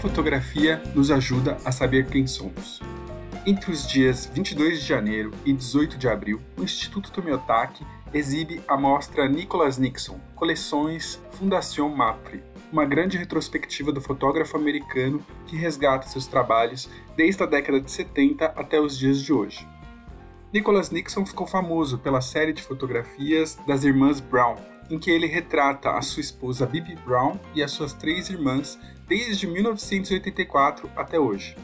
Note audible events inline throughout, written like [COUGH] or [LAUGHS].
fotografia nos ajuda a saber quem somos. Entre os dias 22 de janeiro e 18 de abril, o Instituto Tomiotaki exibe a mostra Nicholas Nixon, Coleções Fundação MAPFRE, uma grande retrospectiva do fotógrafo americano que resgata seus trabalhos desde a década de 70 até os dias de hoje. Nicholas Nixon ficou famoso pela série de fotografias das irmãs Brown, em que ele retrata a sua esposa Bibi Brown e as suas três irmãs desde 1984 até hoje.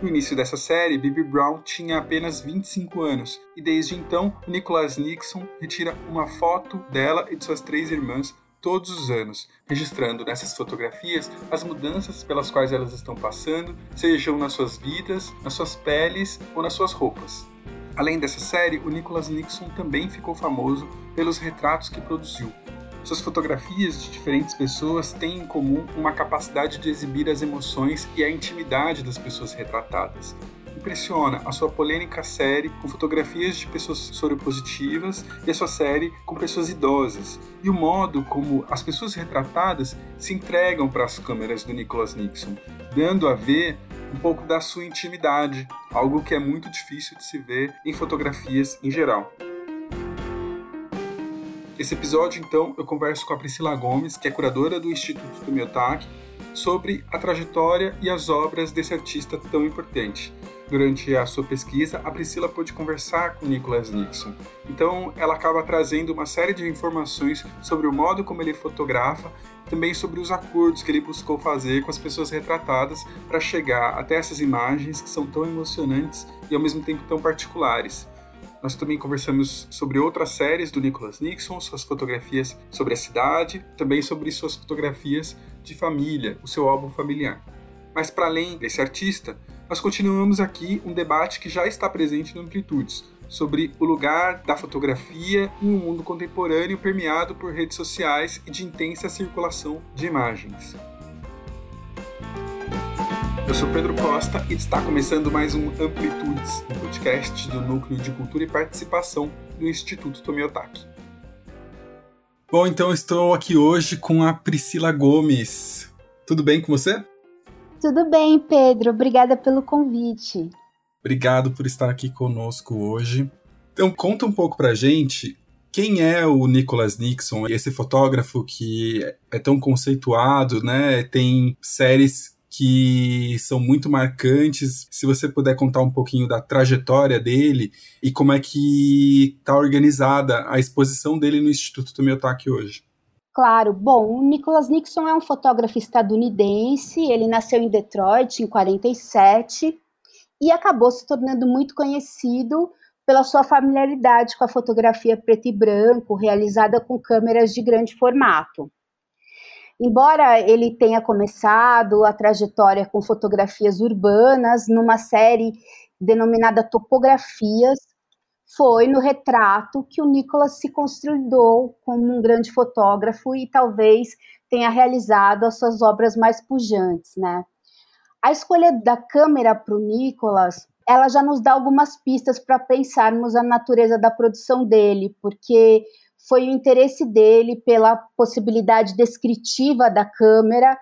No início dessa série, Bibi Brown tinha apenas 25 anos e desde então Nicholas Nixon retira uma foto dela e de suas três irmãs todos os anos, registrando nessas fotografias as mudanças pelas quais elas estão passando, sejam nas suas vidas, nas suas peles ou nas suas roupas. Além dessa série, o Nicholas Nixon também ficou famoso pelos retratos que produziu. Suas fotografias de diferentes pessoas têm em comum uma capacidade de exibir as emoções e a intimidade das pessoas retratadas. Impressiona a sua polêmica série com fotografias de pessoas soropositivas e a sua série com pessoas idosas, e o modo como as pessoas retratadas se entregam para as câmeras do Nicholas Nixon, dando a ver um pouco da sua intimidade, algo que é muito difícil de se ver em fotografias em geral. Esse episódio, então, eu converso com a Priscila Gomes, que é curadora do Instituto do Miotak, sobre a trajetória e as obras desse artista tão importante. Durante a sua pesquisa, a Priscila pôde conversar com Nicholas Nixon. Então, ela acaba trazendo uma série de informações sobre o modo como ele fotografa também sobre os acordos que ele buscou fazer com as pessoas retratadas para chegar até essas imagens que são tão emocionantes e ao mesmo tempo tão particulares. Nós também conversamos sobre outras séries do Nicholas Nixon, suas fotografias sobre a cidade, também sobre suas fotografias de família, o seu álbum familiar. Mas para além desse artista, nós continuamos aqui um debate que já está presente no Amplitudes, sobre o lugar da fotografia em um mundo contemporâneo permeado por redes sociais e de intensa circulação de imagens. Eu sou Pedro Costa e está começando mais um Amplitudes, um podcast do Núcleo de Cultura e Participação do Instituto Tomiotaki. Bom, então estou aqui hoje com a Priscila Gomes. Tudo bem com você? Tudo bem, Pedro. Obrigada pelo convite. Obrigado por estar aqui conosco hoje. Então, conta um pouco pra gente quem é o Nicholas Nixon, esse fotógrafo que é tão conceituado, né? Tem séries que são muito marcantes. Se você puder contar um pouquinho da trajetória dele e como é que está organizada a exposição dele no Instituto Tomiotaki hoje. Claro. Bom, o Nicholas Nixon é um fotógrafo estadunidense. Ele nasceu em Detroit em 47 e acabou se tornando muito conhecido pela sua familiaridade com a fotografia preto e branco, realizada com câmeras de grande formato. Embora ele tenha começado a trajetória com fotografias urbanas numa série denominada Topografias, foi no retrato que o Nicolas se construiu como um grande fotógrafo e talvez tenha realizado as suas obras mais pujantes, né? A escolha da câmera para o Nicolas, ela já nos dá algumas pistas para pensarmos a natureza da produção dele, porque foi o interesse dele pela possibilidade descritiva da câmera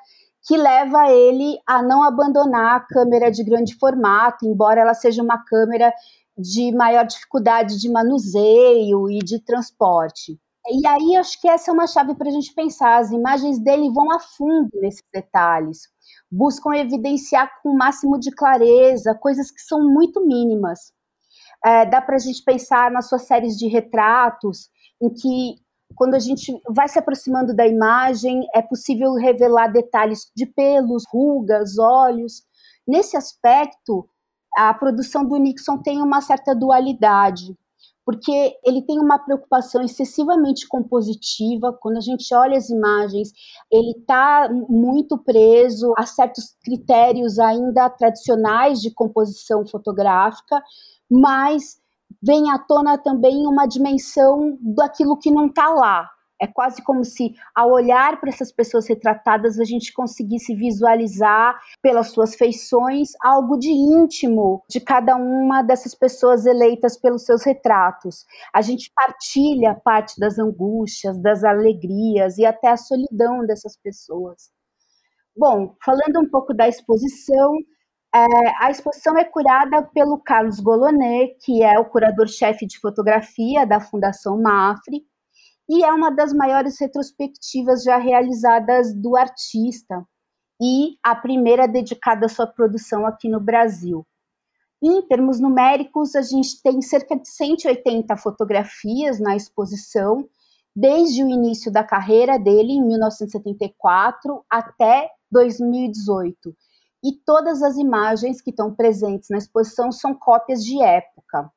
que leva ele a não abandonar a câmera de grande formato, embora ela seja uma câmera de maior dificuldade de manuseio e de transporte. E aí acho que essa é uma chave para a gente pensar. As imagens dele vão a fundo nesses detalhes buscam evidenciar com o máximo de clareza coisas que são muito mínimas. É, dá para a gente pensar nas suas séries de retratos, em que quando a gente vai se aproximando da imagem, é possível revelar detalhes de pelos, rugas, olhos. Nesse aspecto, a produção do Nixon tem uma certa dualidade porque ele tem uma preocupação excessivamente compositiva. Quando a gente olha as imagens, ele está muito preso a certos critérios ainda tradicionais de composição fotográfica, mas vem à tona também uma dimensão daquilo que não está lá, é quase como se, ao olhar para essas pessoas retratadas, a gente conseguisse visualizar, pelas suas feições, algo de íntimo de cada uma dessas pessoas eleitas pelos seus retratos. A gente partilha parte das angústias, das alegrias e até a solidão dessas pessoas. Bom, falando um pouco da exposição, é, a exposição é curada pelo Carlos Golonet, que é o curador-chefe de fotografia da Fundação Mafre, e é uma das maiores retrospectivas já realizadas do artista, e a primeira dedicada à sua produção aqui no Brasil. Em termos numéricos, a gente tem cerca de 180 fotografias na exposição, desde o início da carreira dele, em 1974, até 2018. E todas as imagens que estão presentes na exposição são cópias de época.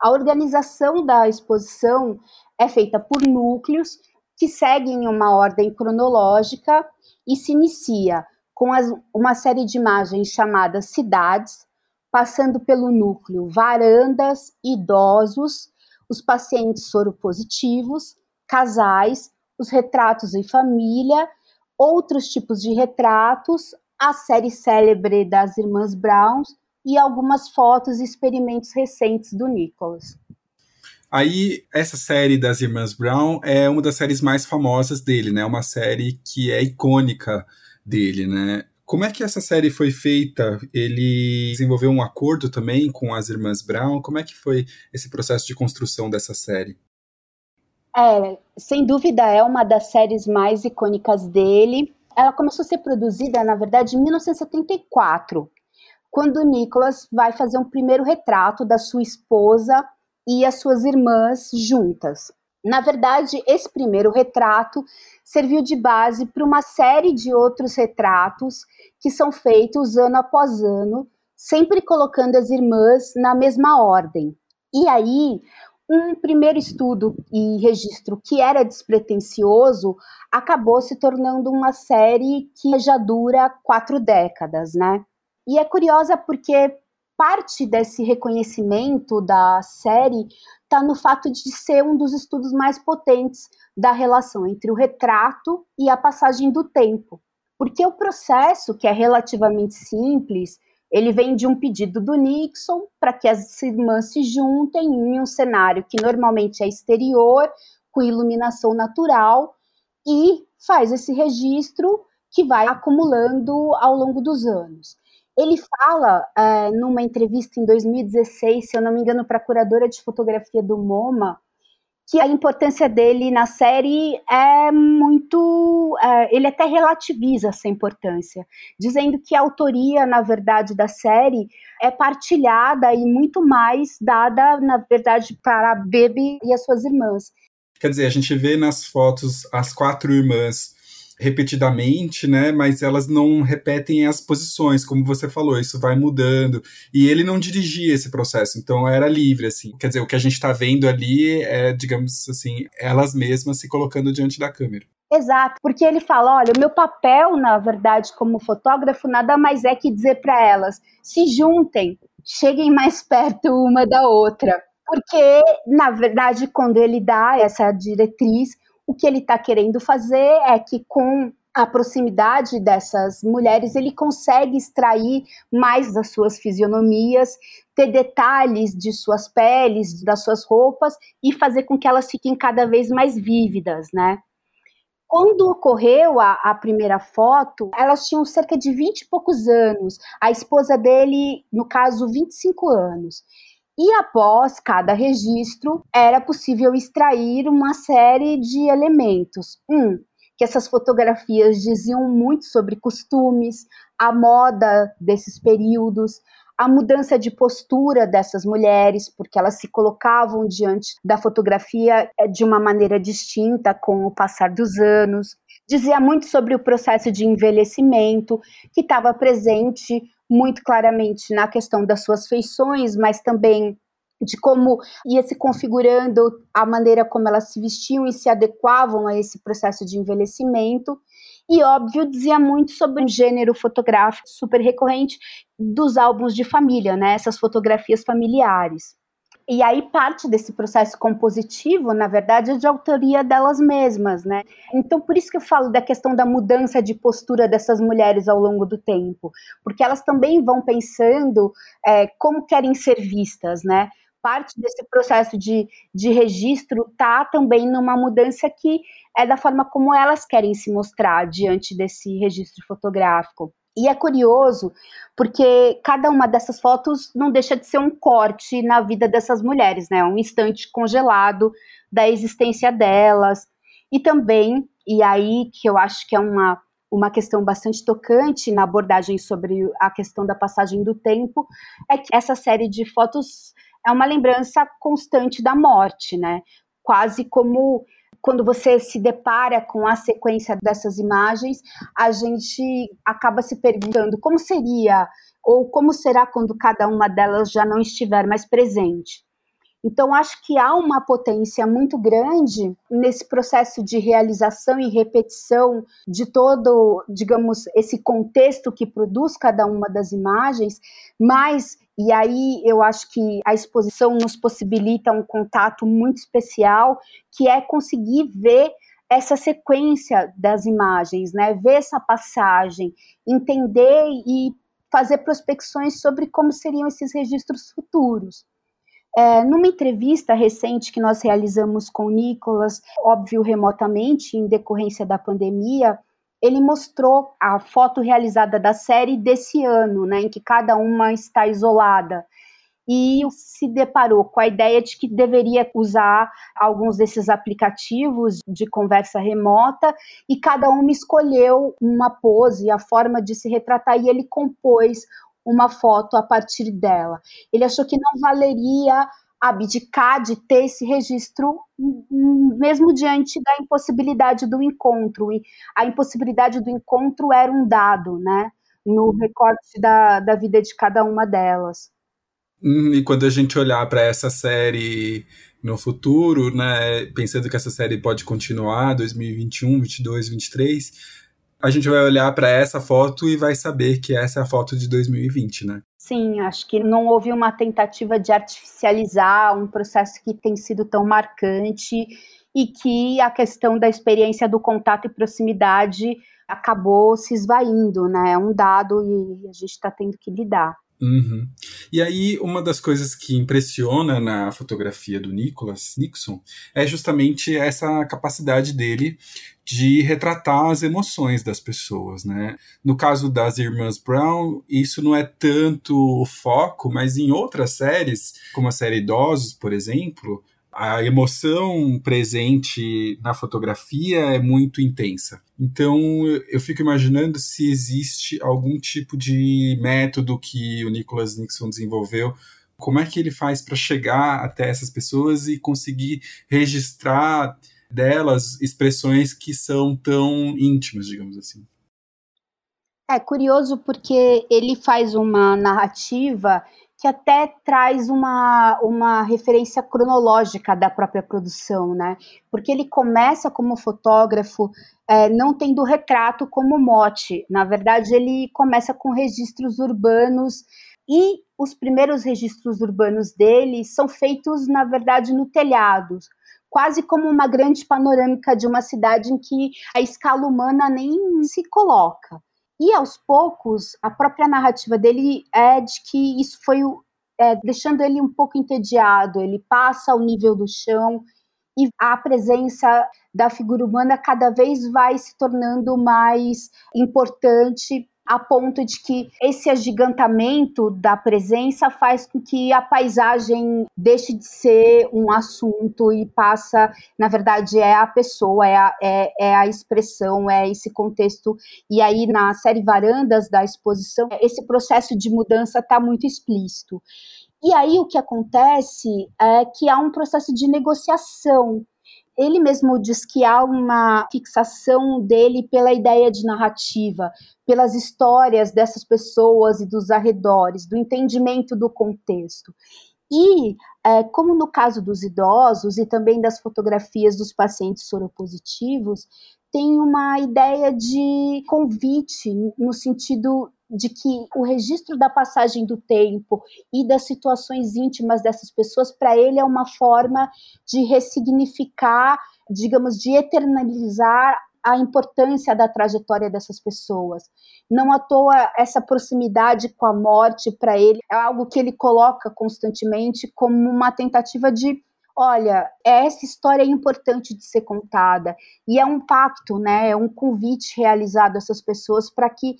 A organização da exposição é feita por núcleos que seguem uma ordem cronológica e se inicia com as, uma série de imagens chamadas cidades, passando pelo núcleo varandas, idosos, os pacientes soropositivos, casais, os retratos em família, outros tipos de retratos, a série célebre das Irmãs Brown e algumas fotos e experimentos recentes do Nicholas. Aí, essa série das Irmãs Brown é uma das séries mais famosas dele, né? Uma série que é icônica dele, né? Como é que essa série foi feita? Ele desenvolveu um acordo também com as irmãs Brown? Como é que foi esse processo de construção dessa série? É, sem dúvida é uma das séries mais icônicas dele. Ela começou a ser produzida, na verdade, em 1974, quando o Nicholas vai fazer um primeiro retrato da sua esposa e as suas irmãs juntas. Na verdade, esse primeiro retrato serviu de base para uma série de outros retratos que são feitos ano após ano, sempre colocando as irmãs na mesma ordem. E aí, um primeiro estudo e registro que era despretensioso acabou se tornando uma série que já dura quatro décadas, né? E é curiosa porque parte desse reconhecimento da série está no fato de ser um dos estudos mais potentes da relação entre o retrato e a passagem do tempo. Porque o processo, que é relativamente simples, ele vem de um pedido do Nixon para que as irmãs se juntem em um cenário que normalmente é exterior, com iluminação natural, e faz esse registro que vai acumulando ao longo dos anos. Ele fala é, numa entrevista em 2016, se eu não me engano, para a curadora de fotografia do MoMA, que a importância dele na série é muito. É, ele até relativiza essa importância, dizendo que a autoria, na verdade, da série é partilhada e muito mais dada, na verdade, para a Baby e as suas irmãs. Quer dizer, a gente vê nas fotos as quatro irmãs repetidamente, né? Mas elas não repetem as posições, como você falou, isso vai mudando. E ele não dirigia esse processo, então era livre, assim. Quer dizer, o que a gente está vendo ali é, digamos assim, elas mesmas se colocando diante da câmera. Exato, porque ele fala: olha, o meu papel, na verdade, como fotógrafo, nada mais é que dizer para elas: se juntem, cheguem mais [LAUGHS] perto uma da outra. Porque, na verdade, quando ele dá essa diretriz, o que ele está querendo fazer é que com a proximidade dessas mulheres, ele consegue extrair mais das suas fisionomias, ter detalhes de suas peles, das suas roupas e fazer com que elas fiquem cada vez mais vívidas, né? Quando ocorreu a, a, primeira foto, elas tinham cerca de 20 e poucos anos. A esposa dele, no caso, 25 anos. E após cada registro, era possível extrair uma série de elementos. Um, que essas fotografias diziam muito sobre costumes, a moda desses períodos, a mudança de postura dessas mulheres, porque elas se colocavam diante da fotografia eh, de uma maneira distinta com o passar dos anos. Dizia muito sobre o processo de envelhecimento que estava presente muito claramente na questão das suas feições, mas também de como ia se configurando a maneira como elas se vestiam e se adequavam a esse processo de envelhecimento. E, óbvio, dizia muito sobre um gênero fotográfico super recorrente dos álbuns de família, né? Essas fotografias familiares. E aí parte desse processo compositivo, na verdade, é de autoria delas mesmas, né? Então por isso que eu falo da questão da mudança de postura dessas mulheres ao longo do tempo, porque elas também vão pensando é, como querem ser vistas, né? parte desse processo de, de registro está também numa mudança que é da forma como elas querem se mostrar diante desse registro fotográfico. E é curioso porque cada uma dessas fotos não deixa de ser um corte na vida dessas mulheres, né? Um instante congelado da existência delas. E também, e aí que eu acho que é uma, uma questão bastante tocante na abordagem sobre a questão da passagem do tempo, é que essa série de fotos é uma lembrança constante da morte, né? Quase como quando você se depara com a sequência dessas imagens, a gente acaba se perguntando como seria ou como será quando cada uma delas já não estiver mais presente. Então, acho que há uma potência muito grande nesse processo de realização e repetição de todo, digamos, esse contexto que produz cada uma das imagens, mas, e aí eu acho que a exposição nos possibilita um contato muito especial, que é conseguir ver essa sequência das imagens, né? Ver essa passagem, entender e fazer prospecções sobre como seriam esses registros futuros. É, numa entrevista recente que nós realizamos com o Nicolas, óbvio remotamente, em decorrência da pandemia, ele mostrou a foto realizada da série desse ano, né, em que cada uma está isolada. E se deparou com a ideia de que deveria usar alguns desses aplicativos de conversa remota e cada uma escolheu uma pose, a forma de se retratar e ele compôs uma foto a partir dela. Ele achou que não valeria abdicar de ter esse registro, mesmo diante da impossibilidade do encontro. E a impossibilidade do encontro era um dado, né? No recorte da, da vida de cada uma delas. Hum, e quando a gente olhar para essa série no futuro, né, pensando que essa série pode continuar 2021, 22, 23, a gente vai olhar para essa foto e vai saber que essa é a foto de 2020, né? Sim, acho que não houve uma tentativa de artificializar um processo que tem sido tão marcante e que a questão da experiência do contato e proximidade acabou se esvaindo, né? É um dado e a gente está tendo que lidar. Uhum. E aí, uma das coisas que impressiona na fotografia do Nicholas Nixon é justamente essa capacidade dele de retratar as emoções das pessoas, né? No caso das irmãs Brown, isso não é tanto o foco, mas em outras séries, como a série Idosos, por exemplo, a emoção presente na fotografia é muito intensa. Então eu fico imaginando se existe algum tipo de método que o Nicholas Nixon desenvolveu. Como é que ele faz para chegar até essas pessoas e conseguir registrar delas expressões que são tão íntimas, digamos assim? É curioso porque ele faz uma narrativa que até traz uma, uma referência cronológica da própria produção, né? Porque ele começa como fotógrafo é, não tendo retrato como mote. Na verdade, ele começa com registros urbanos e os primeiros registros urbanos dele são feitos, na verdade, no telhado, quase como uma grande panorâmica de uma cidade em que a escala humana nem se coloca. E aos poucos, a própria narrativa dele é de que isso foi é, deixando ele um pouco entediado, ele passa ao nível do chão e a presença da figura humana cada vez vai se tornando mais importante a ponto de que esse agigantamento da presença faz com que a paisagem deixe de ser um assunto e passa, na verdade, é a pessoa, é a, é, é a expressão, é esse contexto. E aí, na série Varandas da exposição, esse processo de mudança está muito explícito. E aí, o que acontece é que há um processo de negociação ele mesmo diz que há uma fixação dele pela ideia de narrativa, pelas histórias dessas pessoas e dos arredores, do entendimento do contexto. E, é, como no caso dos idosos e também das fotografias dos pacientes soropositivos, tem uma ideia de convite, no sentido de que o registro da passagem do tempo e das situações íntimas dessas pessoas, para ele, é uma forma de ressignificar, digamos, de eternalizar a importância da trajetória dessas pessoas. Não à toa essa proximidade com a morte para ele é algo que ele coloca constantemente como uma tentativa de olha, essa história é importante de ser contada e é um pacto, né? É um convite realizado a essas pessoas para que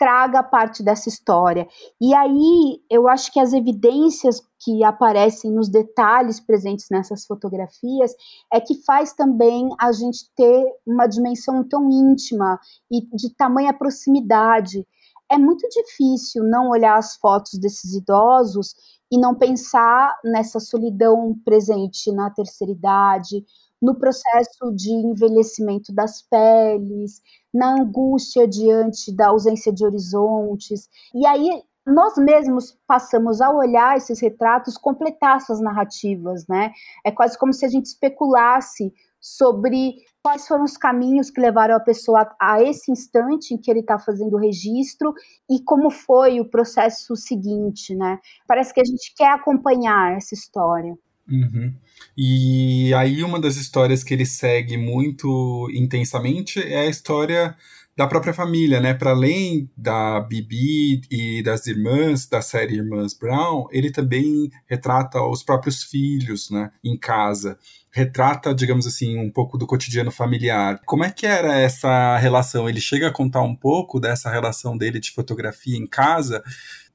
traga parte dessa história. E aí eu acho que as evidências que aparecem nos detalhes presentes nessas fotografias é que faz também a gente ter uma dimensão tão íntima e de tamanha proximidade. É muito difícil não olhar as fotos desses idosos e não pensar nessa solidão presente na terceira idade, no processo de envelhecimento das peles, na angústia diante da ausência de horizontes. E aí nós mesmos passamos a olhar esses retratos, completar essas narrativas, né? É quase como se a gente especulasse sobre quais foram os caminhos que levaram a pessoa a esse instante em que ele está fazendo o registro e como foi o processo seguinte, né? Parece que a gente quer acompanhar essa história. Uhum. E aí uma das histórias que ele segue muito intensamente é a história da própria família, né? Para além da Bibi e das irmãs da série Irmãs Brown, ele também retrata os próprios filhos, né? Em casa. Retrata, digamos assim, um pouco do cotidiano familiar. Como é que era essa relação? Ele chega a contar um pouco dessa relação dele de fotografia em casa?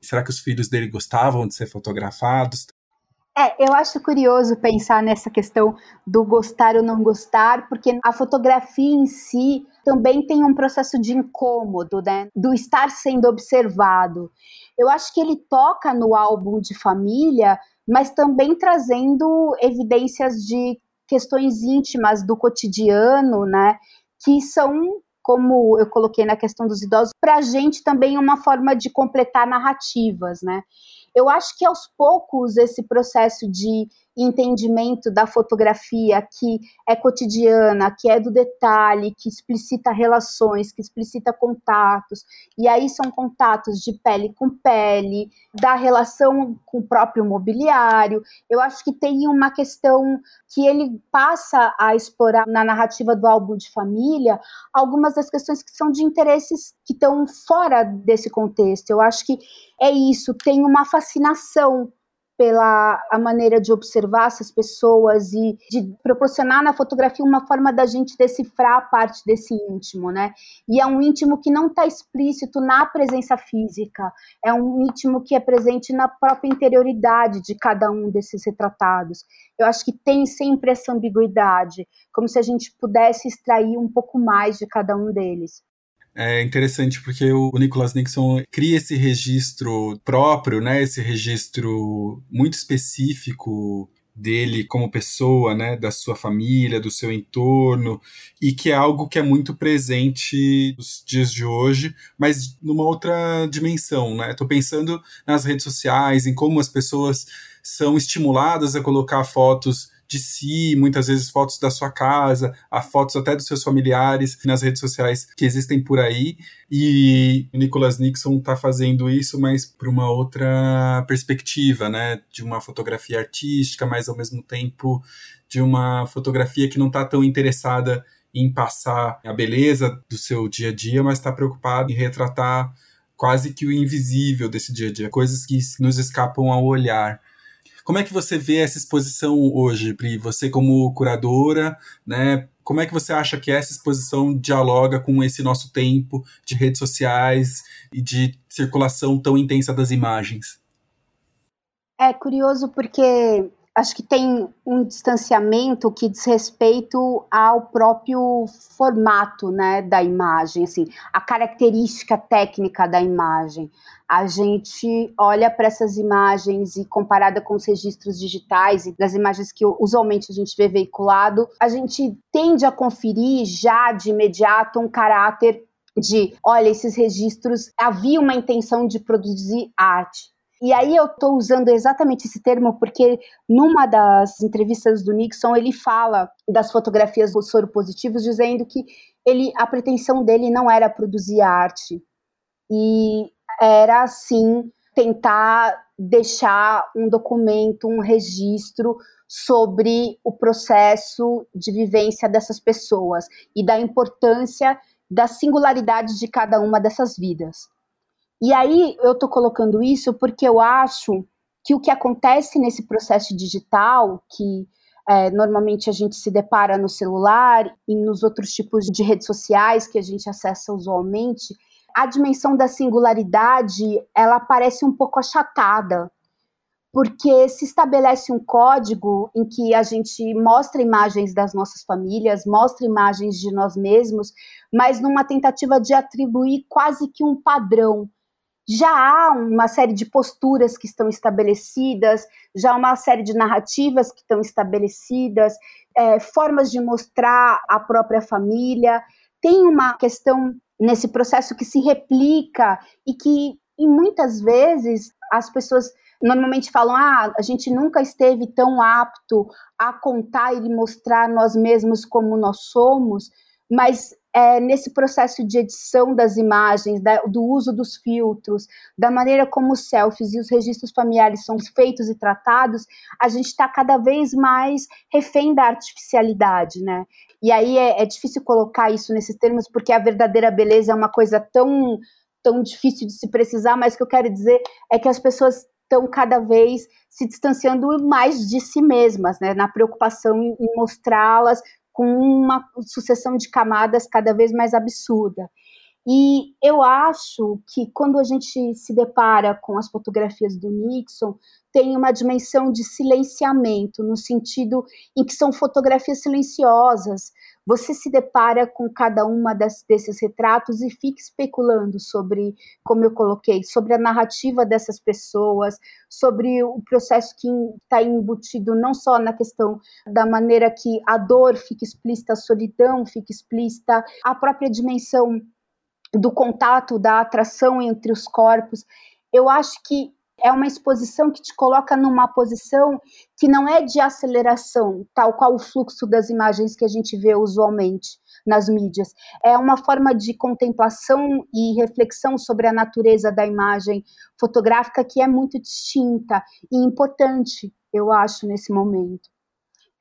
Será que os filhos dele gostavam de ser fotografados? É, eu acho curioso pensar nessa questão do gostar ou não gostar, porque a fotografia em si também tem um processo de incômodo, né? Do estar sendo observado. Eu acho que ele toca no álbum de família, mas também trazendo evidências de questões íntimas do cotidiano, né? Que são como eu coloquei na questão dos idosos, para a gente também uma forma de completar narrativas, né? Eu acho que aos poucos esse processo de entendimento da fotografia que é cotidiana, que é do detalhe, que explicita relações, que explicita contatos, e aí são contatos de pele com pele, da relação com o próprio mobiliário. Eu acho que tem uma questão que ele passa a explorar na narrativa do álbum de família algumas das questões que são de interesses que estão fora desse contexto. Eu acho que é isso, tem uma fascinação pela a maneira de observar essas pessoas e de proporcionar na fotografia uma forma da gente decifrar a parte desse íntimo, né? E é um íntimo que não está explícito na presença física, é um íntimo que é presente na própria interioridade de cada um desses retratados. Eu acho que tem sempre essa ambiguidade, como se a gente pudesse extrair um pouco mais de cada um deles. É interessante porque o Nicholas Nixon cria esse registro próprio, né? Esse registro muito específico dele como pessoa, né, da sua família, do seu entorno, e que é algo que é muito presente nos dias de hoje, mas numa outra dimensão, né? Tô pensando nas redes sociais, em como as pessoas são estimuladas a colocar fotos de si, muitas vezes fotos da sua casa, a fotos até dos seus familiares nas redes sociais que existem por aí. E o Nicholas Nixon está fazendo isso, mas por uma outra perspectiva, né? De uma fotografia artística, mas ao mesmo tempo de uma fotografia que não está tão interessada em passar a beleza do seu dia a dia, mas está preocupado em retratar quase que o invisível desse dia a dia, coisas que nos escapam ao olhar. Como é que você vê essa exposição hoje, Pri? Você como curadora, né? Como é que você acha que essa exposição dialoga com esse nosso tempo de redes sociais e de circulação tão intensa das imagens? É curioso porque acho que tem um distanciamento que diz respeito ao próprio formato né, da imagem, assim, a característica técnica da imagem. A gente olha para essas imagens e comparada com os registros digitais e das imagens que usualmente a gente vê veiculado, a gente tende a conferir já de imediato um caráter de, olha, esses registros havia uma intenção de produzir arte e aí eu estou usando exatamente esse termo porque numa das entrevistas do Nixon ele fala das fotografias dos soropositivos dizendo que ele a pretensão dele não era produzir arte e era sim tentar deixar um documento, um registro sobre o processo de vivência dessas pessoas e da importância da singularidade de cada uma dessas vidas. E aí eu estou colocando isso porque eu acho que o que acontece nesse processo digital, que é, normalmente a gente se depara no celular e nos outros tipos de redes sociais que a gente acessa usualmente, a dimensão da singularidade ela parece um pouco achatada, porque se estabelece um código em que a gente mostra imagens das nossas famílias, mostra imagens de nós mesmos, mas numa tentativa de atribuir quase que um padrão já há uma série de posturas que estão estabelecidas, já há uma série de narrativas que estão estabelecidas, é, formas de mostrar a própria família. Tem uma questão nesse processo que se replica e que, e muitas vezes, as pessoas normalmente falam: ah, a gente nunca esteve tão apto a contar e mostrar nós mesmos como nós somos, mas é, nesse processo de edição das imagens, da, do uso dos filtros, da maneira como os selfies e os registros familiares são feitos e tratados, a gente está cada vez mais refém da artificialidade, né? E aí é, é difícil colocar isso nesses termos, porque a verdadeira beleza é uma coisa tão, tão difícil de se precisar, mas o que eu quero dizer é que as pessoas estão cada vez se distanciando mais de si mesmas, né, na preocupação em, em mostrá-las com uma sucessão de camadas cada vez mais absurda. E eu acho que quando a gente se depara com as fotografias do Nixon, tem uma dimensão de silenciamento, no sentido em que são fotografias silenciosas. Você se depara com cada uma das, desses retratos e fica especulando sobre, como eu coloquei, sobre a narrativa dessas pessoas, sobre o processo que está embutido não só na questão da maneira que a dor fica explícita, a solidão fica explícita, a própria dimensão do contato, da atração entre os corpos. Eu acho que é uma exposição que te coloca numa posição que não é de aceleração, tal qual o fluxo das imagens que a gente vê usualmente nas mídias. É uma forma de contemplação e reflexão sobre a natureza da imagem fotográfica que é muito distinta e importante, eu acho, nesse momento.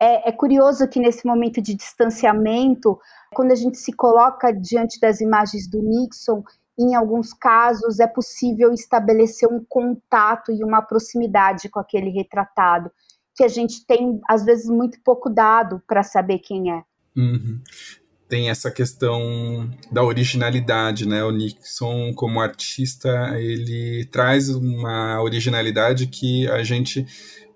É, é curioso que nesse momento de distanciamento, quando a gente se coloca diante das imagens do Nixon, em alguns casos é possível estabelecer um contato e uma proximidade com aquele retratado, que a gente tem, às vezes, muito pouco dado para saber quem é. Uhum. Tem essa questão da originalidade, né? O Nixon, como artista, ele traz uma originalidade que a gente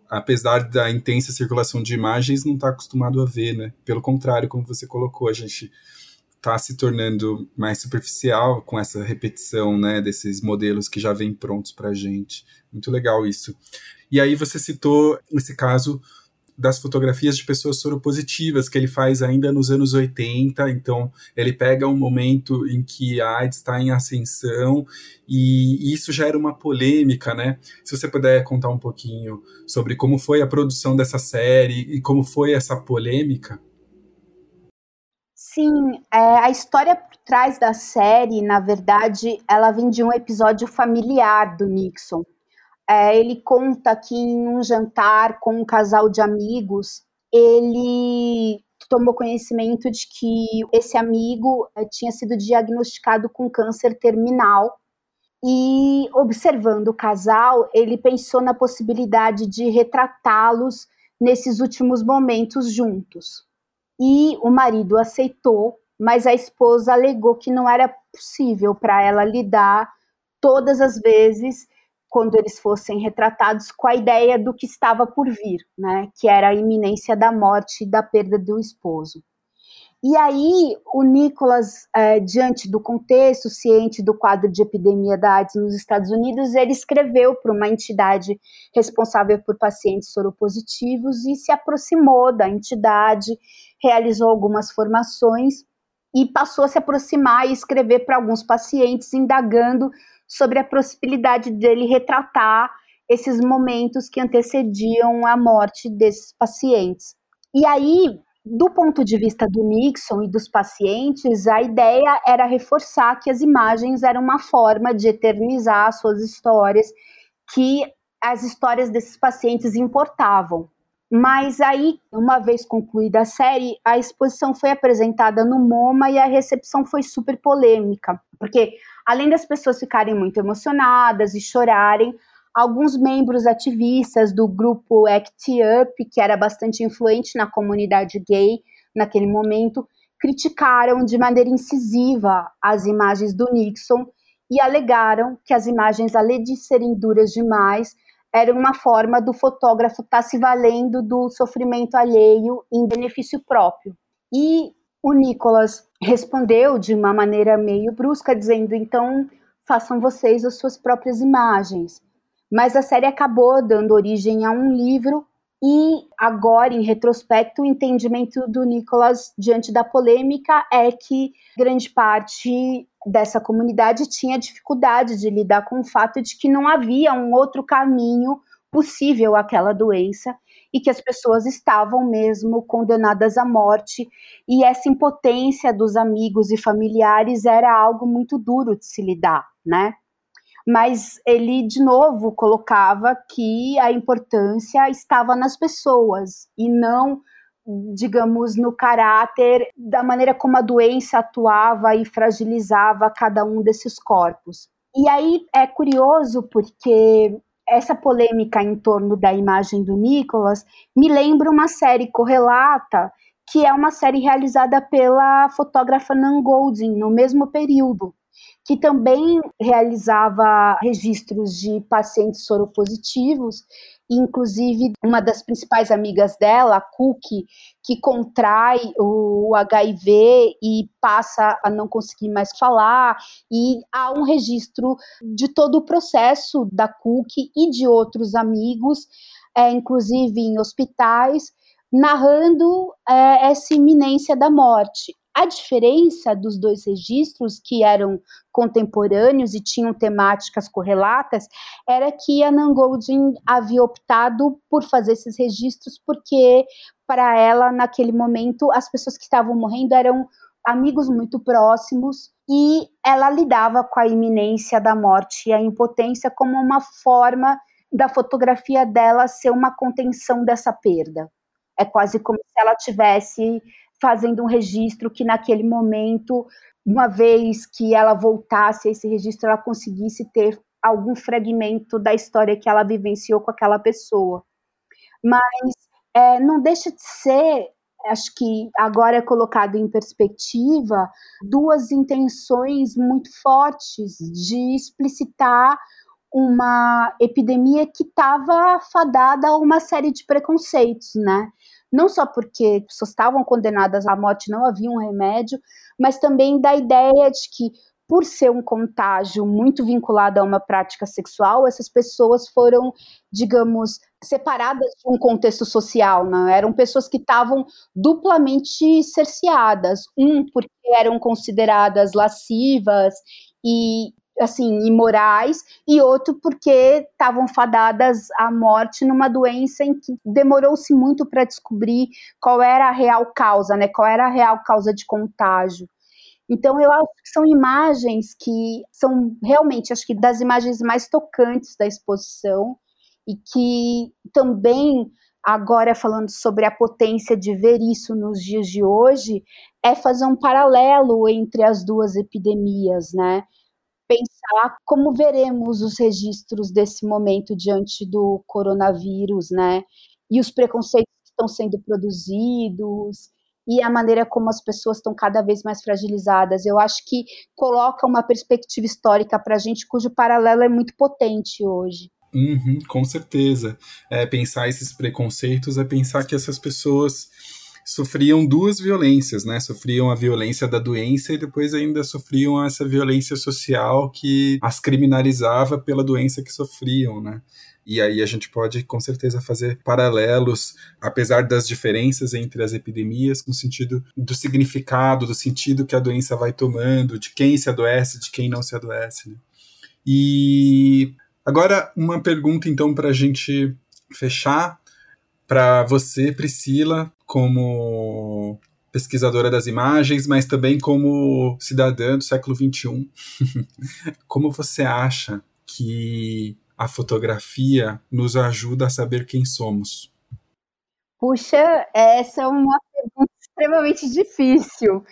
apesar da intensa circulação de imagens, não está acostumado a ver, né? Pelo contrário, como você colocou, a gente está se tornando mais superficial com essa repetição, né, desses modelos que já vêm prontos para a gente. Muito legal isso. E aí você citou esse caso das fotografias de pessoas soropositivas que ele faz ainda nos anos 80. Então, ele pega um momento em que a AIDS está em ascensão e isso gera uma polêmica, né? Se você puder contar um pouquinho sobre como foi a produção dessa série e como foi essa polêmica. Sim, é, a história por trás da série, na verdade, ela vem de um episódio familiar do Nixon. É, ele conta que em um jantar com um casal de amigos, ele tomou conhecimento de que esse amigo é, tinha sido diagnosticado com câncer terminal. E observando o casal, ele pensou na possibilidade de retratá-los nesses últimos momentos juntos e o marido aceitou, mas a esposa alegou que não era possível para ela lidar todas as vezes quando eles fossem retratados com a ideia do que estava por vir, né, que era a iminência da morte e da perda do esposo. E aí, o Nicolas, é, diante do contexto, ciente do quadro de epidemia da AIDS nos Estados Unidos, ele escreveu para uma entidade responsável por pacientes soropositivos e se aproximou da entidade, realizou algumas formações e passou a se aproximar e escrever para alguns pacientes, indagando sobre a possibilidade dele retratar esses momentos que antecediam a morte desses pacientes. E aí, do ponto de vista do Nixon e dos pacientes, a ideia era reforçar que as imagens eram uma forma de eternizar suas histórias, que as histórias desses pacientes importavam. Mas aí, uma vez concluída a série, a exposição foi apresentada no MoMA e a recepção foi super polêmica, porque além das pessoas ficarem muito emocionadas e chorarem, alguns membros ativistas do grupo ACT UP, que era bastante influente na comunidade gay naquele momento, criticaram de maneira incisiva as imagens do Nixon e alegaram que as imagens, além de serem duras demais, era uma forma do fotógrafo estar tá se valendo do sofrimento alheio em benefício próprio. E o Nicolas respondeu de uma maneira meio brusca, dizendo: então façam vocês as suas próprias imagens. Mas a série acabou dando origem a um livro e agora, em retrospecto, o entendimento do Nicolas diante da polêmica é que grande parte dessa comunidade tinha dificuldade de lidar com o fato de que não havia um outro caminho possível àquela doença e que as pessoas estavam mesmo condenadas à morte e essa impotência dos amigos e familiares era algo muito duro de se lidar, né? Mas ele de novo colocava que a importância estava nas pessoas e não digamos, no caráter da maneira como a doença atuava e fragilizava cada um desses corpos. E aí é curioso porque essa polêmica em torno da imagem do Nicholas me lembra uma série correlata, que é uma série realizada pela fotógrafa Nan Goldin, no mesmo período que também realizava registros de pacientes soropositivos, inclusive uma das principais amigas dela, a Cookie, que contrai o HIV e passa a não conseguir mais falar, e há um registro de todo o processo da Cookie e de outros amigos, é, inclusive em hospitais, narrando é, essa iminência da morte. A diferença dos dois registros, que eram contemporâneos e tinham temáticas correlatas, era que a Nangoldin havia optado por fazer esses registros porque, para ela, naquele momento, as pessoas que estavam morrendo eram amigos muito próximos e ela lidava com a iminência da morte e a impotência como uma forma da fotografia dela ser uma contenção dessa perda. É quase como se ela tivesse fazendo um registro que naquele momento, uma vez que ela voltasse a esse registro, ela conseguisse ter algum fragmento da história que ela vivenciou com aquela pessoa. Mas é, não deixa de ser, acho que agora é colocado em perspectiva, duas intenções muito fortes de explicitar uma epidemia que estava fadada a uma série de preconceitos, né? Não só porque pessoas estavam condenadas à morte, não havia um remédio, mas também da ideia de que, por ser um contágio muito vinculado a uma prática sexual, essas pessoas foram, digamos, separadas de um contexto social, não? Eram pessoas que estavam duplamente cerceadas. Um, porque eram consideradas lascivas e assim, imorais, e outro porque estavam fadadas à morte numa doença em que demorou-se muito para descobrir qual era a real causa, né? Qual era a real causa de contágio. Então eu acho que são imagens que são realmente, acho que das imagens mais tocantes da exposição e que também agora falando sobre a potência de ver isso nos dias de hoje, é fazer um paralelo entre as duas epidemias, né? Pensar como veremos os registros desse momento diante do coronavírus, né? E os preconceitos que estão sendo produzidos e a maneira como as pessoas estão cada vez mais fragilizadas. Eu acho que coloca uma perspectiva histórica para a gente cujo paralelo é muito potente hoje. Uhum, com certeza. É, pensar esses preconceitos é pensar que essas pessoas sofriam duas violências, né? Sofriam a violência da doença e depois ainda sofriam essa violência social que as criminalizava pela doença que sofriam, né? E aí a gente pode com certeza fazer paralelos, apesar das diferenças entre as epidemias, no sentido do significado, do sentido que a doença vai tomando, de quem se adoece, de quem não se adoece. Né? E agora uma pergunta então para a gente fechar para você, Priscila, como pesquisadora das imagens, mas também como cidadã do século XXI. [LAUGHS] como você acha que a fotografia nos ajuda a saber quem somos? Puxa, essa é uma pergunta extremamente difícil.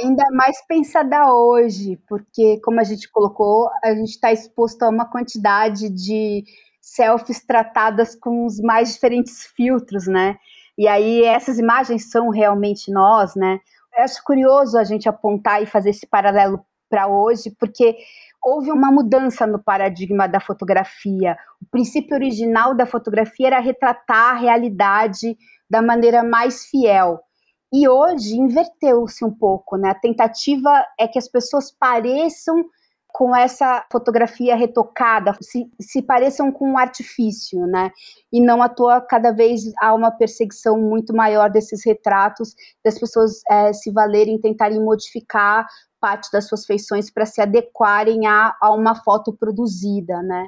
Ainda mais pensada hoje, porque, como a gente colocou, a gente está exposto a uma quantidade de selfies tratadas com os mais diferentes filtros, né? E aí essas imagens são realmente nós, né? Eu acho curioso a gente apontar e fazer esse paralelo para hoje, porque houve uma mudança no paradigma da fotografia. O princípio original da fotografia era retratar a realidade da maneira mais fiel. E hoje inverteu-se um pouco, né? A tentativa é que as pessoas pareçam com essa fotografia retocada, se, se pareçam com um artifício, né? E não à toa, cada vez há uma perseguição muito maior desses retratos, das pessoas é, se valerem, tentarem modificar parte das suas feições para se adequarem a, a uma foto produzida, né?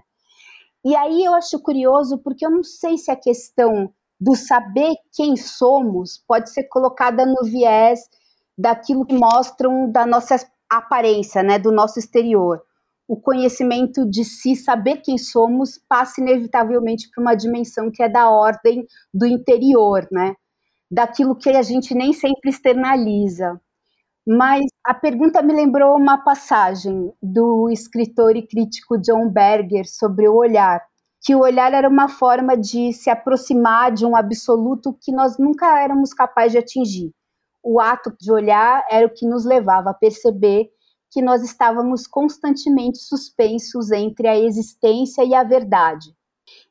E aí eu acho curioso, porque eu não sei se a questão do saber quem somos pode ser colocada no viés daquilo que mostram da nossa aparência, né, do nosso exterior. O conhecimento de si, saber quem somos, passa inevitavelmente para uma dimensão que é da ordem do interior, né? Daquilo que a gente nem sempre externaliza. Mas a pergunta me lembrou uma passagem do escritor e crítico John Berger sobre o olhar, que o olhar era uma forma de se aproximar de um absoluto que nós nunca éramos capazes de atingir. O ato de olhar era o que nos levava a perceber que nós estávamos constantemente suspensos entre a existência e a verdade.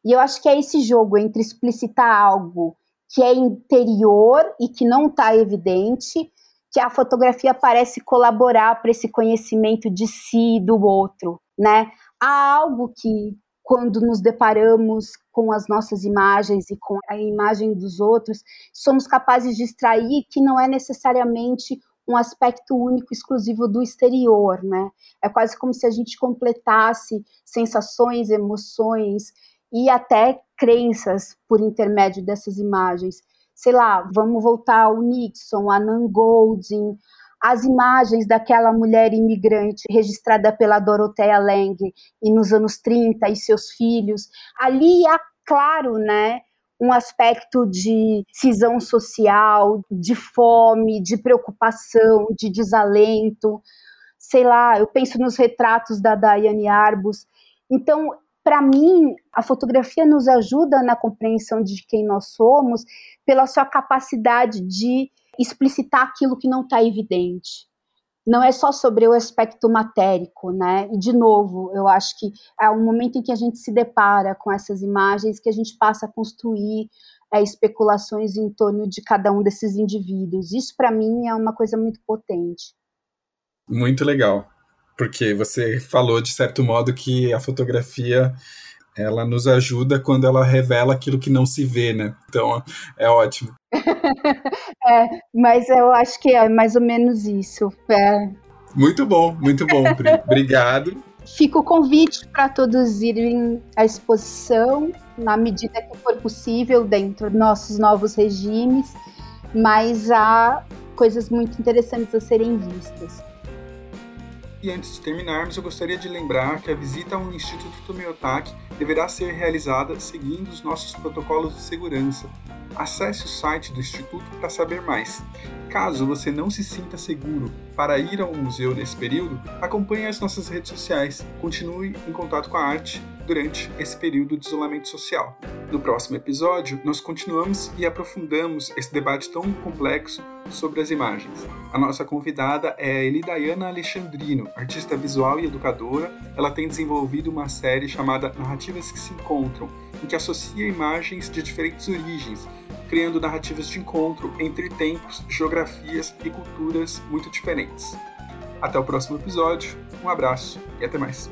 E eu acho que é esse jogo entre explicitar algo que é interior e que não está evidente, que a fotografia parece colaborar para esse conhecimento de si e do outro, né? Há algo que quando nos deparamos com as nossas imagens e com a imagem dos outros, somos capazes de extrair que não é necessariamente um aspecto único, exclusivo do exterior, né? É quase como se a gente completasse sensações, emoções e até crenças por intermédio dessas imagens. Sei lá, vamos voltar ao Nixon, a Nan Goldin, as imagens daquela mulher imigrante registrada pela Dorothea Lange e nos anos 30 e seus filhos. Ali há claro, né, um aspecto de cisão social, de fome, de preocupação, de desalento. Sei lá, eu penso nos retratos da Daiane Arbus. Então, para mim, a fotografia nos ajuda na compreensão de quem nós somos pela sua capacidade de explicitar aquilo que não está evidente não é só sobre o aspecto matérico, né? E de novo, eu acho que é um momento em que a gente se depara com essas imagens que a gente passa a construir é, especulações em torno de cada um desses indivíduos. Isso para mim é uma coisa muito potente. Muito legal, porque você falou de certo modo que a fotografia ela nos ajuda quando ela revela aquilo que não se vê, né? Então é ótimo. [LAUGHS] é, mas eu acho que é mais ou menos isso. É. Muito bom, muito bom, Pri. [LAUGHS] Obrigado. Fica o convite para todos irem à exposição, na medida que for possível, dentro dos nossos novos regimes, mas há coisas muito interessantes a serem vistas. E antes de terminarmos, eu gostaria de lembrar que a visita ao Instituto Tomiotaki deverá ser realizada seguindo os nossos protocolos de segurança. Acesse o site do Instituto para saber mais. Caso você não se sinta seguro para ir ao museu nesse período, acompanhe as nossas redes sociais. Continue em contato com a arte durante esse período de isolamento social. No próximo episódio, nós continuamos e aprofundamos esse debate tão complexo sobre as imagens. A nossa convidada é Elidaiana Alexandrino, artista visual e educadora. Ela tem desenvolvido uma série chamada Narrativas que se Encontram, em que associa imagens de diferentes origens, criando narrativas de encontro entre tempos, geografias e culturas muito diferentes. Até o próximo episódio, um abraço e até mais.